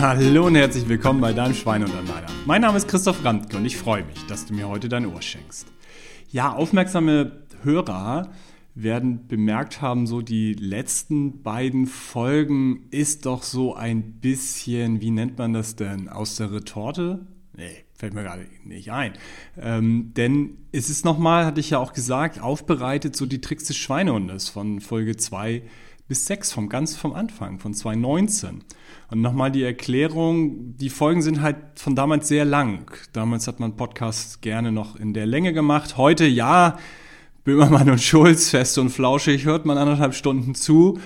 Hallo und herzlich willkommen bei deinem Schwein und Anleiter. Mein Name ist Christoph Randke und ich freue mich, dass du mir heute dein Ohr schenkst. Ja, aufmerksame Hörer werden bemerkt haben, so die letzten beiden Folgen ist doch so ein bisschen, wie nennt man das denn, aus der Retorte? Nee, fällt mir gerade nicht ein. Ähm, denn es ist nochmal, hatte ich ja auch gesagt, aufbereitet so die Tricks des Schweinehundes von Folge 2 bis 6 vom ganz vom Anfang, von 2019. Und nochmal die Erklärung, die Folgen sind halt von damals sehr lang. Damals hat man Podcasts gerne noch in der Länge gemacht. Heute ja, Böhmermann und Schulz, fest und flauschig, hört man anderthalb Stunden zu.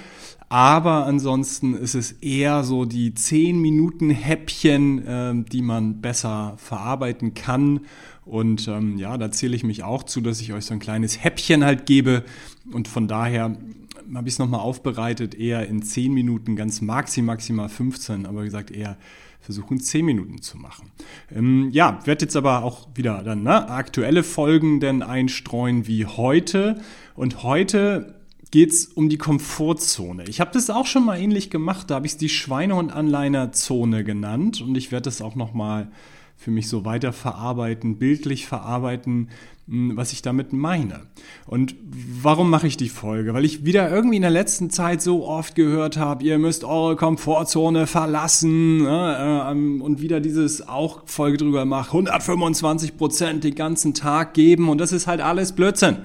Aber ansonsten ist es eher so die 10 Minuten Häppchen, äh, die man besser verarbeiten kann. Und ähm, ja, da zähle ich mich auch zu, dass ich euch so ein kleines Häppchen halt gebe. Und von daher habe ich es nochmal aufbereitet, eher in 10 Minuten, ganz maximal, maximal 15, aber wie gesagt, eher versuchen 10 Minuten zu machen. Ähm, ja, werde jetzt aber auch wieder dann ne, aktuelle Folgen denn einstreuen wie heute. Und heute geht es um die Komfortzone. Ich habe das auch schon mal ähnlich gemacht, da habe ich es die Schweinehund-Anleiner-Zone genannt und ich werde das auch nochmal für mich so weiter verarbeiten, bildlich verarbeiten, hm, was ich damit meine. Und warum mache ich die Folge? Weil ich wieder irgendwie in der letzten Zeit so oft gehört habe, ihr müsst eure Komfortzone verlassen ne, äh, und wieder dieses auch Folge drüber mache, 125 Prozent den ganzen Tag geben und das ist halt alles Blödsinn.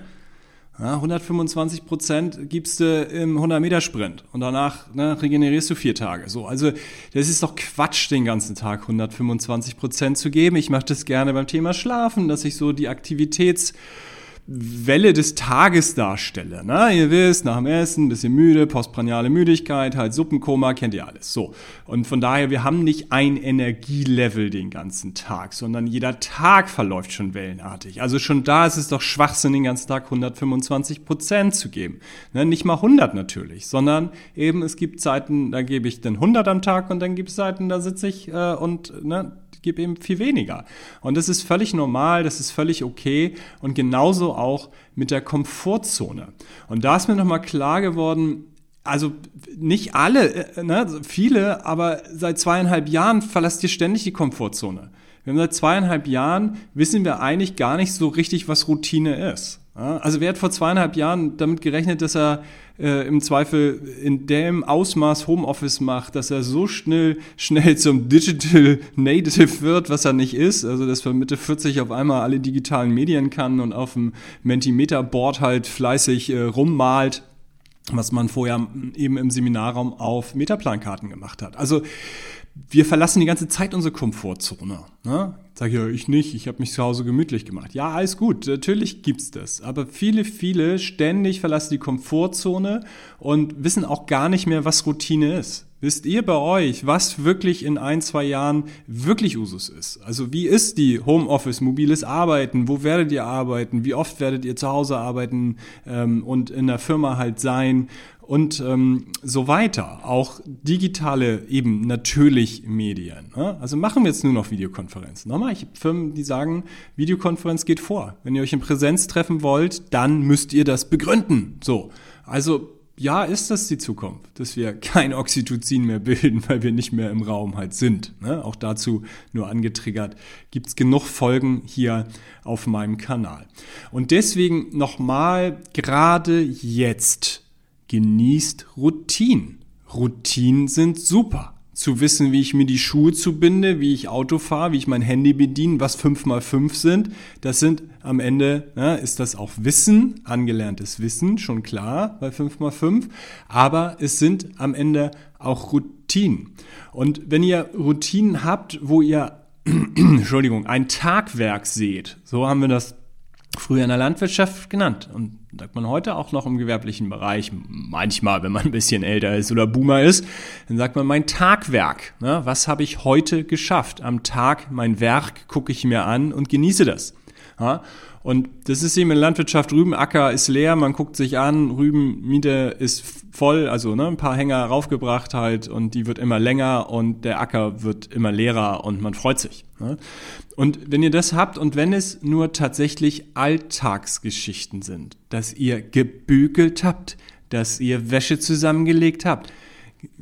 Ja, 125 Prozent gibst du im 100-Meter-Sprint und danach ne, regenerierst du vier Tage. So, also das ist doch Quatsch, den ganzen Tag 125 Prozent zu geben. Ich mache das gerne beim Thema Schlafen, dass ich so die Aktivitäts- Welle des Tages darstelle. Ne? Ihr wisst, nach dem Essen, bisschen müde, postprandiale Müdigkeit, halt Suppenkoma, kennt ihr alles. So. Und von daher, wir haben nicht ein Energielevel den ganzen Tag, sondern jeder Tag verläuft schon wellenartig. Also schon da ist es doch Schwachsinn, den ganzen Tag 125 Prozent zu geben. Ne? Nicht mal 100 natürlich, sondern eben es gibt Zeiten, da gebe ich dann 100 am Tag und dann gibt es Zeiten, da sitze ich äh, und ne, gebe eben viel weniger. Und das ist völlig normal, das ist völlig okay und genauso auch mit der Komfortzone. Und da ist mir nochmal klar geworden, also nicht alle, äh, ne, viele, aber seit zweieinhalb Jahren verlasst ihr ständig die Komfortzone. Wir haben seit zweieinhalb Jahren, wissen wir eigentlich gar nicht so richtig, was Routine ist. Also wer hat vor zweieinhalb Jahren damit gerechnet, dass er äh, im Zweifel in dem Ausmaß Homeoffice macht, dass er so schnell, schnell zum Digital Native wird, was er nicht ist. Also dass er Mitte 40 auf einmal alle digitalen Medien kann und auf dem Mentimeter-Board halt fleißig äh, rummalt was man vorher eben im Seminarraum auf Metaplankarten gemacht hat. Also wir verlassen die ganze Zeit unsere Komfortzone. Ne? Sag ich ja, ich nicht, ich habe mich zu Hause gemütlich gemacht. Ja, alles gut, natürlich gibt's das. Aber viele, viele ständig verlassen die Komfortzone und wissen auch gar nicht mehr, was Routine ist. Wisst ihr bei euch, was wirklich in ein, zwei Jahren wirklich Usus ist? Also wie ist die Homeoffice, mobiles Arbeiten? Wo werdet ihr arbeiten? Wie oft werdet ihr zu Hause arbeiten ähm, und in der Firma halt sein? Und ähm, so weiter. Auch digitale eben natürlich Medien. Ne? Also machen wir jetzt nur noch Videokonferenzen. Nochmal, ich habe Firmen, die sagen, Videokonferenz geht vor. Wenn ihr euch in Präsenz treffen wollt, dann müsst ihr das begründen. So, also ja, ist das die Zukunft, dass wir kein Oxytocin mehr bilden, weil wir nicht mehr im Raum halt sind. Ne? Auch dazu nur angetriggert. Gibt es genug Folgen hier auf meinem Kanal. Und deswegen nochmal gerade jetzt genießt Routinen. Routinen sind super. Zu wissen, wie ich mir die Schuhe zubinde, wie ich Auto fahre, wie ich mein Handy bediene, was 5 mal 5 sind. Das sind am Ende, ne, ist das auch Wissen, angelerntes Wissen, schon klar bei 5 mal 5. Aber es sind am Ende auch Routinen. Und wenn ihr Routinen habt, wo ihr, Entschuldigung, ein Tagwerk seht, so haben wir das früher in der Landwirtschaft genannt. Und sagt man heute auch noch im gewerblichen Bereich, manchmal, wenn man ein bisschen älter ist oder Boomer ist, dann sagt man mein Tagwerk. Ne? Was habe ich heute geschafft? Am Tag mein Werk gucke ich mir an und genieße das. Ja? Und das ist eben in Landwirtschaft, Rübenacker ist leer, man guckt sich an, Rübenmiete ist voll, also ne, ein paar Hänger raufgebracht halt und die wird immer länger und der Acker wird immer leerer und man freut sich. Ne? Und wenn ihr das habt und wenn es nur tatsächlich Alltagsgeschichten sind, dass ihr gebügelt habt, dass ihr Wäsche zusammengelegt habt,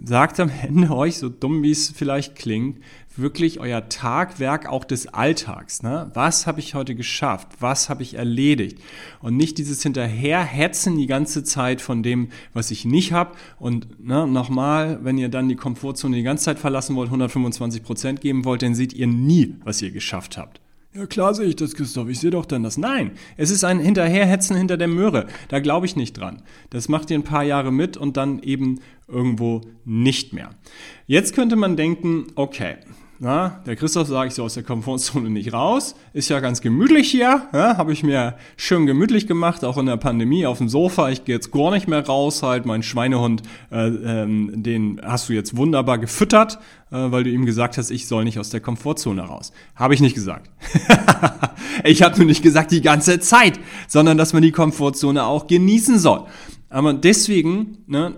sagt am Ende euch, so dumm wie es vielleicht klingt, wirklich euer Tagwerk auch des Alltags. Ne? Was habe ich heute geschafft? Was habe ich erledigt? Und nicht dieses Hinterherhetzen die ganze Zeit von dem, was ich nicht habe. Und ne, nochmal, wenn ihr dann die Komfortzone die ganze Zeit verlassen wollt, 125 Prozent geben wollt, dann seht ihr nie, was ihr geschafft habt. Ja klar sehe ich das, Christoph, ich sehe doch dann das. Nein, es ist ein Hinterherhetzen hinter der Möhre. Da glaube ich nicht dran. Das macht ihr ein paar Jahre mit und dann eben irgendwo nicht mehr. Jetzt könnte man denken, okay, na, der Christoph sagt so aus der Komfortzone nicht raus. Ist ja ganz gemütlich hier. Ja, Habe ich mir schön gemütlich gemacht, auch in der Pandemie auf dem Sofa. Ich gehe jetzt gar nicht mehr raus. Halt, mein Schweinehund, äh, ähm, den hast du jetzt wunderbar gefüttert, äh, weil du ihm gesagt hast, ich soll nicht aus der Komfortzone raus. Habe ich nicht gesagt. ich habe nur nicht gesagt die ganze Zeit, sondern dass man die Komfortzone auch genießen soll. Aber deswegen ne,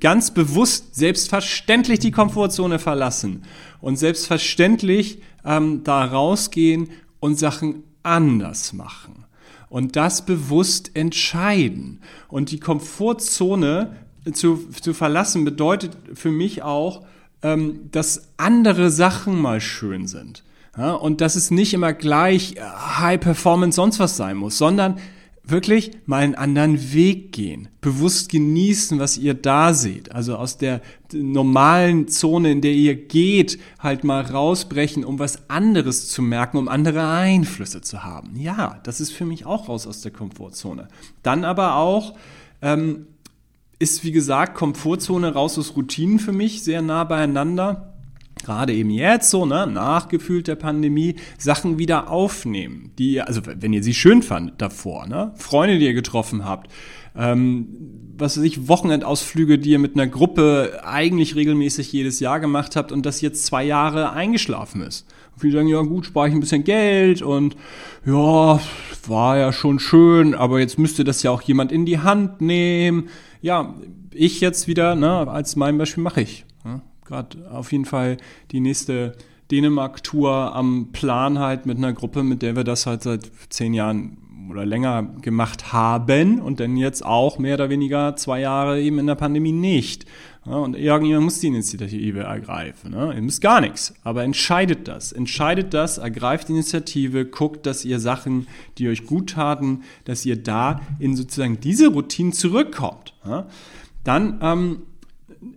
ganz bewusst, selbstverständlich die Komfortzone verlassen und selbstverständlich ähm, da rausgehen und Sachen anders machen. Und das bewusst entscheiden. Und die Komfortzone zu, zu verlassen bedeutet für mich auch, ähm, dass andere Sachen mal schön sind. Ja, und dass es nicht immer gleich äh, High Performance sonst was sein muss, sondern wirklich mal einen anderen Weg gehen, bewusst genießen, was ihr da seht. Also aus der normalen Zone, in der ihr geht, halt mal rausbrechen, um was anderes zu merken, um andere Einflüsse zu haben. Ja, das ist für mich auch raus aus der Komfortzone. Dann aber auch ähm, ist, wie gesagt, Komfortzone raus aus Routinen für mich sehr nah beieinander gerade eben jetzt so, ne, nachgefühlt der Pandemie, Sachen wieder aufnehmen, die, also wenn ihr sie schön fandet davor, ne, Freunde, die ihr getroffen habt, ähm, was weiß ich, Wochenendausflüge, die ihr mit einer Gruppe eigentlich regelmäßig jedes Jahr gemacht habt und das jetzt zwei Jahre eingeschlafen ist. Und viele sagen, ja gut, spare ich ein bisschen Geld und ja, war ja schon schön, aber jetzt müsste das ja auch jemand in die Hand nehmen. Ja, ich jetzt wieder, ne, als mein Beispiel mache ich. Gerade auf jeden Fall die nächste Dänemark-Tour am Plan halt mit einer Gruppe, mit der wir das halt seit zehn Jahren oder länger gemacht haben und dann jetzt auch mehr oder weniger zwei Jahre eben in der Pandemie nicht. Ja, und irgendjemand muss die Initiative ergreifen. Ne? Ihr müsst gar nichts, aber entscheidet das. Entscheidet das, ergreift die Initiative, guckt, dass ihr Sachen, die euch gut taten, dass ihr da in sozusagen diese Routinen zurückkommt. Ja? Dann ähm,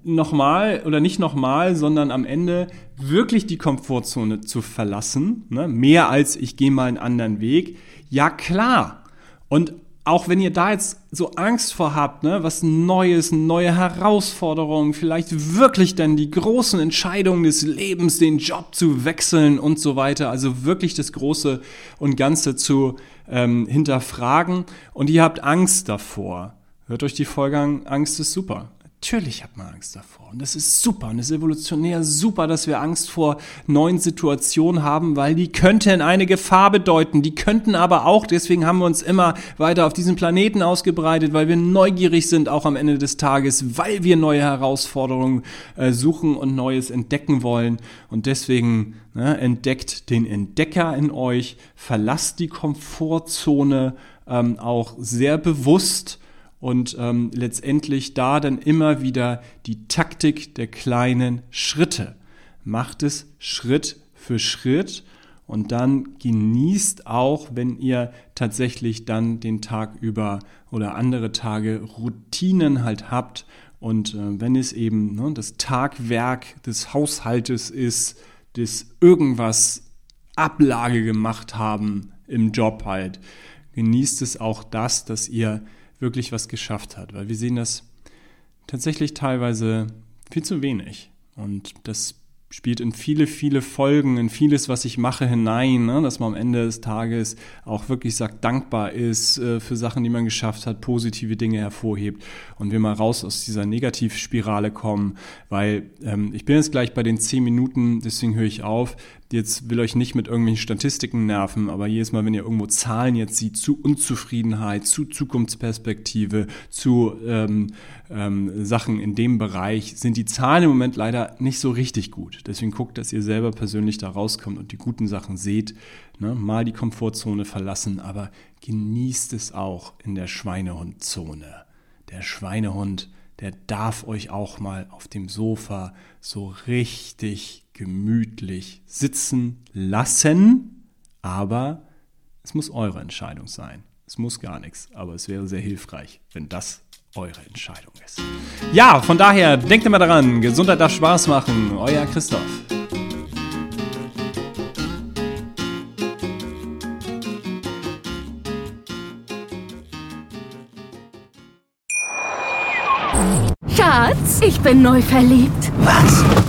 nochmal oder nicht nochmal, sondern am Ende wirklich die Komfortzone zu verlassen, ne? mehr als ich gehe mal einen anderen Weg. Ja klar. Und auch wenn ihr da jetzt so Angst vor habt, ne, was Neues, neue Herausforderungen, vielleicht wirklich dann die großen Entscheidungen des Lebens, den Job zu wechseln und so weiter, also wirklich das Große und Ganze zu ähm, hinterfragen und ihr habt Angst davor. Hört euch die Folge an, Angst ist super. Natürlich hat man Angst davor. Und das ist super. Und es ist evolutionär super, dass wir Angst vor neuen Situationen haben, weil die könnten eine Gefahr bedeuten. Die könnten aber auch, deswegen haben wir uns immer weiter auf diesem Planeten ausgebreitet, weil wir neugierig sind, auch am Ende des Tages, weil wir neue Herausforderungen äh, suchen und Neues entdecken wollen. Und deswegen ne, entdeckt den Entdecker in euch, verlasst die Komfortzone ähm, auch sehr bewusst und ähm, letztendlich da dann immer wieder die Taktik der kleinen Schritte. Macht es Schritt für Schritt und dann genießt auch, wenn ihr tatsächlich dann den Tag über oder andere Tage Routinen halt habt und äh, wenn es eben ne, das Tagwerk des Haushaltes ist, das irgendwas Ablage gemacht haben im Job halt, genießt es auch das, dass ihr wirklich was geschafft hat. Weil wir sehen das tatsächlich teilweise viel zu wenig. Und das spielt in viele, viele Folgen, in vieles, was ich mache, hinein, ne? dass man am Ende des Tages auch wirklich sagt, dankbar ist äh, für Sachen, die man geschafft hat, positive Dinge hervorhebt und wir mal raus aus dieser Negativspirale kommen, weil ähm, ich bin jetzt gleich bei den zehn Minuten, deswegen höre ich auf jetzt will euch nicht mit irgendwelchen Statistiken nerven, aber jedes Mal, wenn ihr irgendwo Zahlen jetzt sieht zu Unzufriedenheit, zu Zukunftsperspektive, zu ähm, ähm, Sachen in dem Bereich, sind die Zahlen im Moment leider nicht so richtig gut. Deswegen guckt, dass ihr selber persönlich da rauskommt und die guten Sachen seht. Ne? Mal die Komfortzone verlassen, aber genießt es auch in der Schweinehundzone. Der Schweinehund der darf euch auch mal auf dem Sofa so richtig gemütlich sitzen lassen. Aber es muss eure Entscheidung sein. Es muss gar nichts, aber es wäre sehr hilfreich, wenn das eure Entscheidung ist. Ja, von daher denkt immer daran, Gesundheit darf Spaß machen. Euer Christoph. Schatz, ich bin neu verliebt. Was?